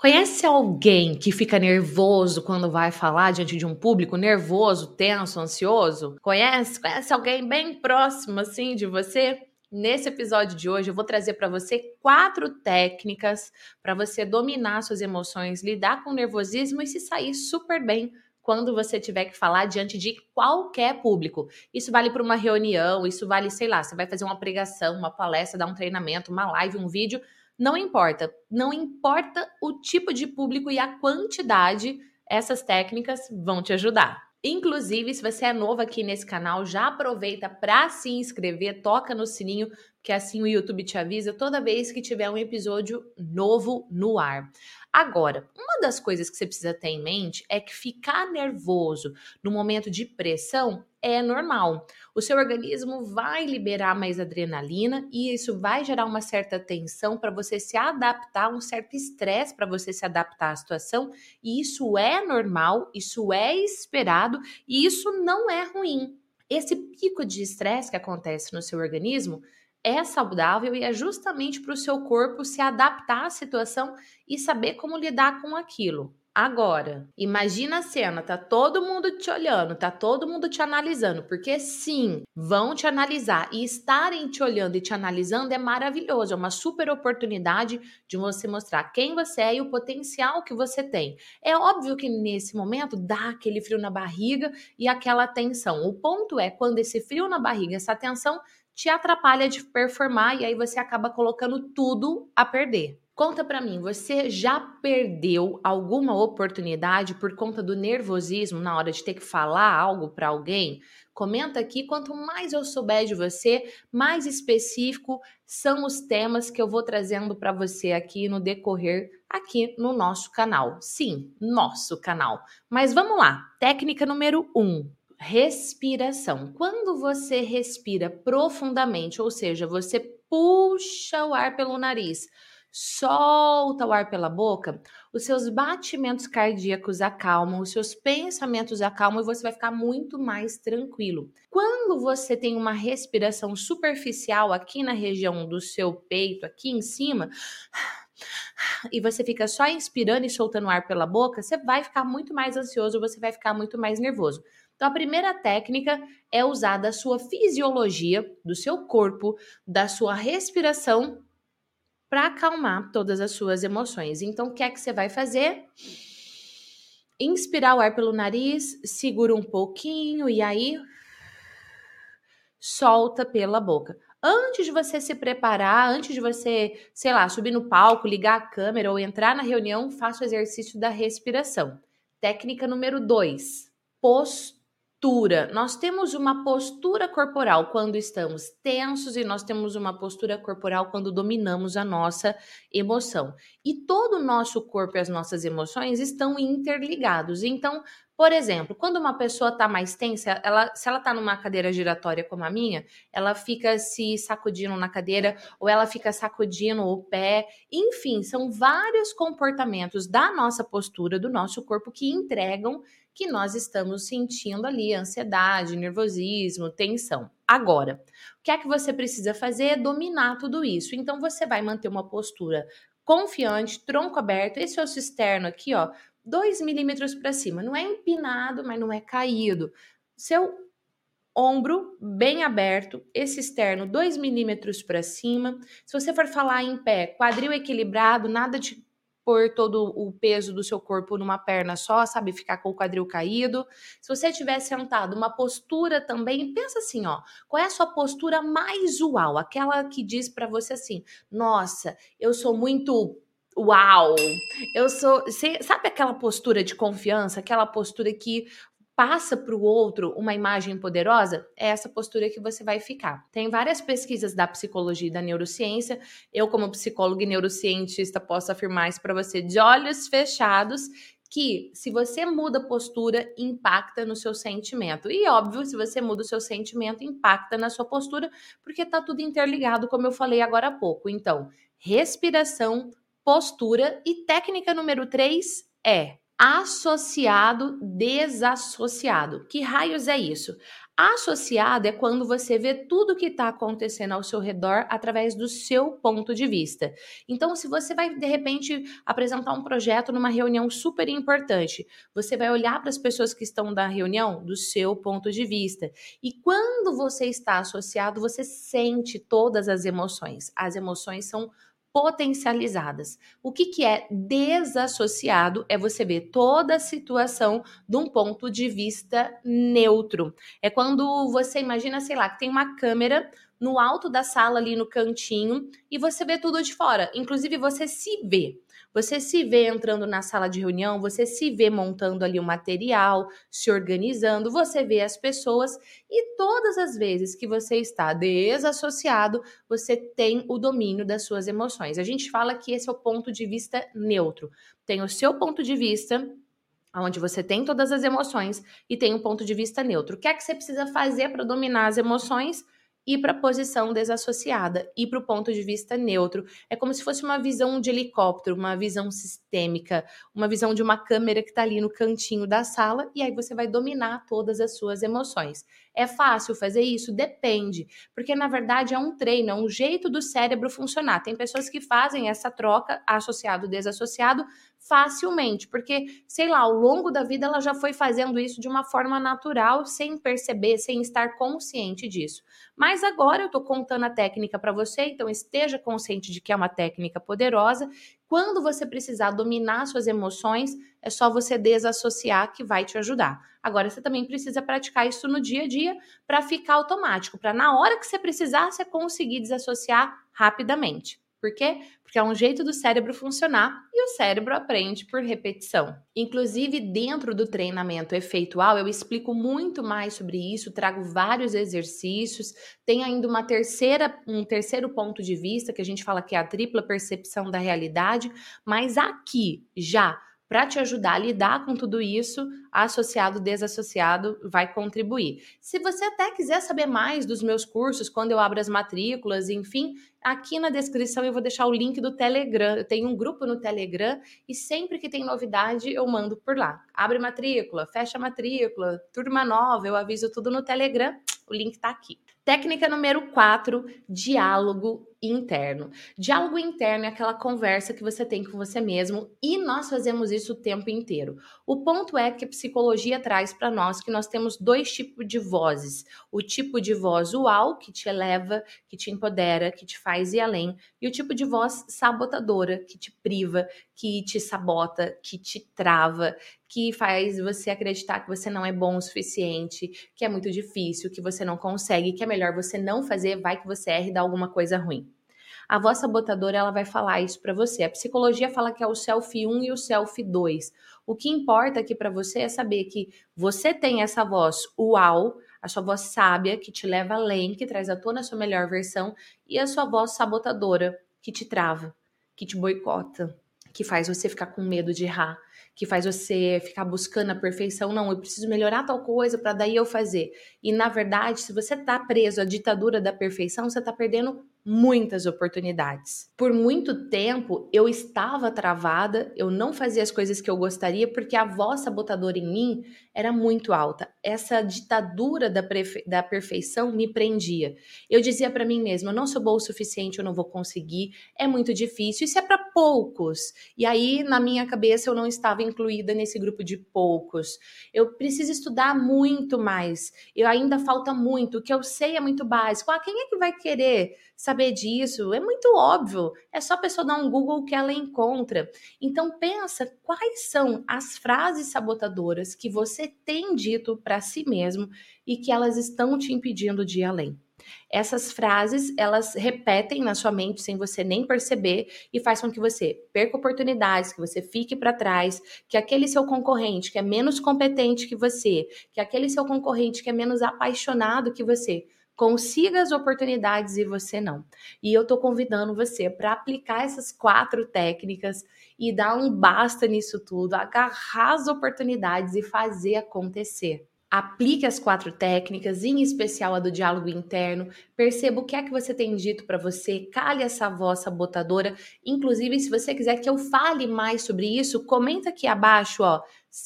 Conhece alguém que fica nervoso quando vai falar diante de um público? Nervoso, tenso, ansioso? Conhece? Conhece alguém bem próximo assim de você? Nesse episódio de hoje, eu vou trazer para você quatro técnicas para você dominar suas emoções, lidar com o nervosismo e se sair super bem quando você tiver que falar diante de qualquer público. Isso vale para uma reunião, isso vale, sei lá, você vai fazer uma pregação, uma palestra, dar um treinamento, uma live, um vídeo não importa. Não importa o tipo de público e a quantidade, essas técnicas vão te ajudar. Inclusive, se você é novo aqui nesse canal, já aproveita para se inscrever, toca no sininho, que assim o YouTube te avisa toda vez que tiver um episódio novo no ar. Agora, uma das coisas que você precisa ter em mente é que ficar nervoso no momento de pressão é normal. O seu organismo vai liberar mais adrenalina e isso vai gerar uma certa tensão para você se adaptar, um certo estresse para você se adaptar à situação, e isso é normal, isso é esperado e isso não é ruim. Esse pico de estresse que acontece no seu organismo é saudável e é justamente para o seu corpo se adaptar à situação e saber como lidar com aquilo. Agora, imagina a cena, tá todo mundo te olhando, tá todo mundo te analisando, porque sim, vão te analisar e estarem te olhando e te analisando é maravilhoso, é uma super oportunidade de você mostrar quem você é e o potencial que você tem. É óbvio que nesse momento dá aquele frio na barriga e aquela tensão. O ponto é quando esse frio na barriga, essa tensão te atrapalha de performar e aí você acaba colocando tudo a perder. Conta para mim, você já perdeu alguma oportunidade por conta do nervosismo na hora de ter que falar algo para alguém? Comenta aqui, quanto mais eu souber de você, mais específico são os temas que eu vou trazendo para você aqui no decorrer aqui no nosso canal. Sim, nosso canal. Mas vamos lá. Técnica número 1. Um, respiração. Quando você respira profundamente, ou seja, você puxa o ar pelo nariz, solta o ar pela boca, os seus batimentos cardíacos acalmam, os seus pensamentos acalmam e você vai ficar muito mais tranquilo. Quando você tem uma respiração superficial aqui na região do seu peito, aqui em cima, e você fica só inspirando e soltando ar pela boca, você vai ficar muito mais ansioso, você vai ficar muito mais nervoso. Então, a primeira técnica é usar da sua fisiologia, do seu corpo, da sua respiração para acalmar todas as suas emoções. Então, o que é que você vai fazer? Inspirar o ar pelo nariz, segura um pouquinho e aí solta pela boca. Antes de você se preparar, antes de você, sei lá, subir no palco, ligar a câmera ou entrar na reunião, faça o exercício da respiração. Técnica número 2, postura postura. Nós temos uma postura corporal quando estamos tensos e nós temos uma postura corporal quando dominamos a nossa emoção. E todo o nosso corpo e as nossas emoções estão interligados. Então, por exemplo, quando uma pessoa está mais tensa, ela, se ela está numa cadeira giratória como a minha, ela fica se sacudindo na cadeira ou ela fica sacudindo o pé. Enfim, são vários comportamentos da nossa postura, do nosso corpo que entregam que nós estamos sentindo ali ansiedade, nervosismo, tensão. Agora, o que é que você precisa fazer é dominar tudo isso. Então você vai manter uma postura confiante, tronco aberto, esse osso externo aqui, ó, 2 milímetros para cima. Não é empinado, mas não é caído. Seu ombro bem aberto, esse externo 2 milímetros para cima. Se você for falar em pé, quadril equilibrado, nada de pôr todo o peso do seu corpo numa perna só, sabe? Ficar com o quadril caído. Se você estiver sentado, uma postura também, pensa assim, ó, qual é a sua postura mais usual? Aquela que diz para você assim: "Nossa, eu sou muito Uau! Eu sou. sabe aquela postura de confiança, aquela postura que passa para o outro uma imagem poderosa, é essa postura que você vai ficar. Tem várias pesquisas da psicologia e da neurociência. Eu, como psicóloga e neurocientista, posso afirmar isso para você de olhos fechados. Que se você muda a postura, impacta no seu sentimento. E óbvio, se você muda o seu sentimento, impacta na sua postura, porque tá tudo interligado, como eu falei agora há pouco. Então, respiração, postura e técnica número 3 é associado desassociado. Que raios é isso? Associado é quando você vê tudo que está acontecendo ao seu redor através do seu ponto de vista. Então, se você vai de repente apresentar um projeto numa reunião super importante, você vai olhar para as pessoas que estão na reunião do seu ponto de vista. E quando você está associado, você sente todas as emoções. As emoções são potencializadas. O que, que é desassociado? É você ver toda a situação de um ponto de vista neutro. É quando você imagina, sei lá, que tem uma câmera no alto da sala ali no cantinho e você vê tudo de fora. Inclusive você se vê. Você se vê entrando na sala de reunião, você se vê montando ali o material, se organizando, você vê as pessoas e todas as vezes que você está desassociado, você tem o domínio das suas emoções. A gente fala que esse é o ponto de vista neutro. Tem o seu ponto de vista, onde você tem todas as emoções e tem um ponto de vista neutro. O que é que você precisa fazer para dominar as emoções? Ir para a posição desassociada, ir para o ponto de vista neutro. É como se fosse uma visão de helicóptero, uma visão sistêmica, uma visão de uma câmera que está ali no cantinho da sala, e aí você vai dominar todas as suas emoções. É fácil fazer isso? Depende, porque na verdade é um treino, é um jeito do cérebro funcionar. Tem pessoas que fazem essa troca associado-desassociado facilmente, porque, sei lá, ao longo da vida ela já foi fazendo isso de uma forma natural, sem perceber, sem estar consciente disso. Mas agora eu estou contando a técnica para você, então esteja consciente de que é uma técnica poderosa. Quando você precisar dominar suas emoções, é só você desassociar que vai te ajudar. Agora você também precisa praticar isso no dia a dia para ficar automático, para na hora que você precisar você conseguir desassociar rapidamente. Por quê? Porque é um jeito do cérebro funcionar e o cérebro aprende por repetição. Inclusive, dentro do treinamento efeitual, eu explico muito mais sobre isso, trago vários exercícios, tem ainda uma terceira, um terceiro ponto de vista que a gente fala que é a tripla percepção da realidade, mas aqui já para te ajudar a lidar com tudo isso, associado, desassociado vai contribuir. Se você até quiser saber mais dos meus cursos, quando eu abro as matrículas, enfim, aqui na descrição eu vou deixar o link do Telegram. Eu tenho um grupo no Telegram e sempre que tem novidade eu mando por lá. Abre matrícula, fecha matrícula, turma nova, eu aviso tudo no Telegram. O link está aqui. Técnica número 4, diálogo interno. Diálogo interno é aquela conversa que você tem com você mesmo e nós fazemos isso o tempo inteiro. O ponto é que a psicologia traz para nós que nós temos dois tipos de vozes: o tipo de voz uau, que te eleva, que te empodera, que te faz ir além, e o tipo de voz sabotadora, que te priva, que te sabota, que te trava, que faz você acreditar que você não é bom o suficiente, que é muito difícil, que você não consegue, que é melhor você não fazer, vai que você erre e dá alguma coisa ruim. A voz sabotadora ela vai falar isso para você. A psicologia fala que é o self 1 e o self 2. O que importa aqui para você é saber que você tem essa voz uau, a sua voz sábia que te leva além, que traz à tona a sua melhor versão, e a sua voz sabotadora que te trava, que te boicota, que faz você ficar com medo de errar, que faz você ficar buscando a perfeição. Não, eu preciso melhorar tal coisa para daí eu fazer. E na verdade, se você tá preso à ditadura da perfeição, você tá perdendo muitas oportunidades. Por muito tempo eu estava travada, eu não fazia as coisas que eu gostaria porque a voz sabotadora em mim era muito alta. Essa ditadura da, da perfeição me prendia. Eu dizia para mim mesma: eu não sou boa o suficiente, eu não vou conseguir, é muito difícil, isso é para poucos. E aí, na minha cabeça, eu não estava incluída nesse grupo de poucos. Eu preciso estudar muito mais, eu ainda falta muito, o que eu sei é muito básico. Ah, quem é que vai querer? Saber disso? É muito óbvio. É só a pessoa dar um Google que ela encontra. Então pensa quais são as frases sabotadoras que você tem dito para si mesmo e que elas estão te impedindo de ir além. Essas frases, elas repetem na sua mente sem você nem perceber e faz com que você perca oportunidades, que você fique para trás, que aquele seu concorrente que é menos competente que você, que aquele seu concorrente que é menos apaixonado que você, consiga as oportunidades e você não. E eu tô convidando você para aplicar essas quatro técnicas e dar um basta nisso tudo, agarrar as oportunidades e fazer acontecer. Aplique as quatro técnicas, em especial a do diálogo interno. Perceba o que é que você tem dito para você, cale essa voz sabotadora. Inclusive, se você quiser que eu fale mais sobre isso, comenta aqui abaixo, ó,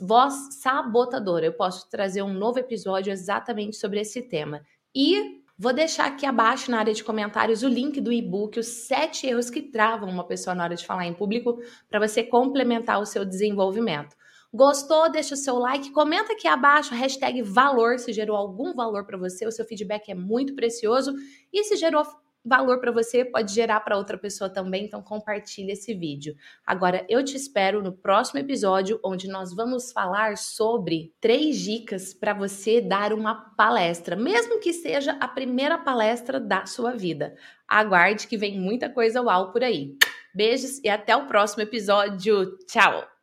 voz sabotadora. Eu posso trazer um novo episódio exatamente sobre esse tema. E Vou deixar aqui abaixo na área de comentários o link do e-book, os sete erros que travam uma pessoa na hora de falar em público, para você complementar o seu desenvolvimento. Gostou? Deixa o seu like, comenta aqui abaixo, hashtag valor, se gerou algum valor para você, o seu feedback é muito precioso. E se gerou valor para você, pode gerar para outra pessoa também, então compartilhe esse vídeo. Agora eu te espero no próximo episódio, onde nós vamos falar sobre três dicas para você dar uma palestra, mesmo que seja a primeira palestra da sua vida. Aguarde que vem muita coisa uau por aí. Beijos e até o próximo episódio. Tchau!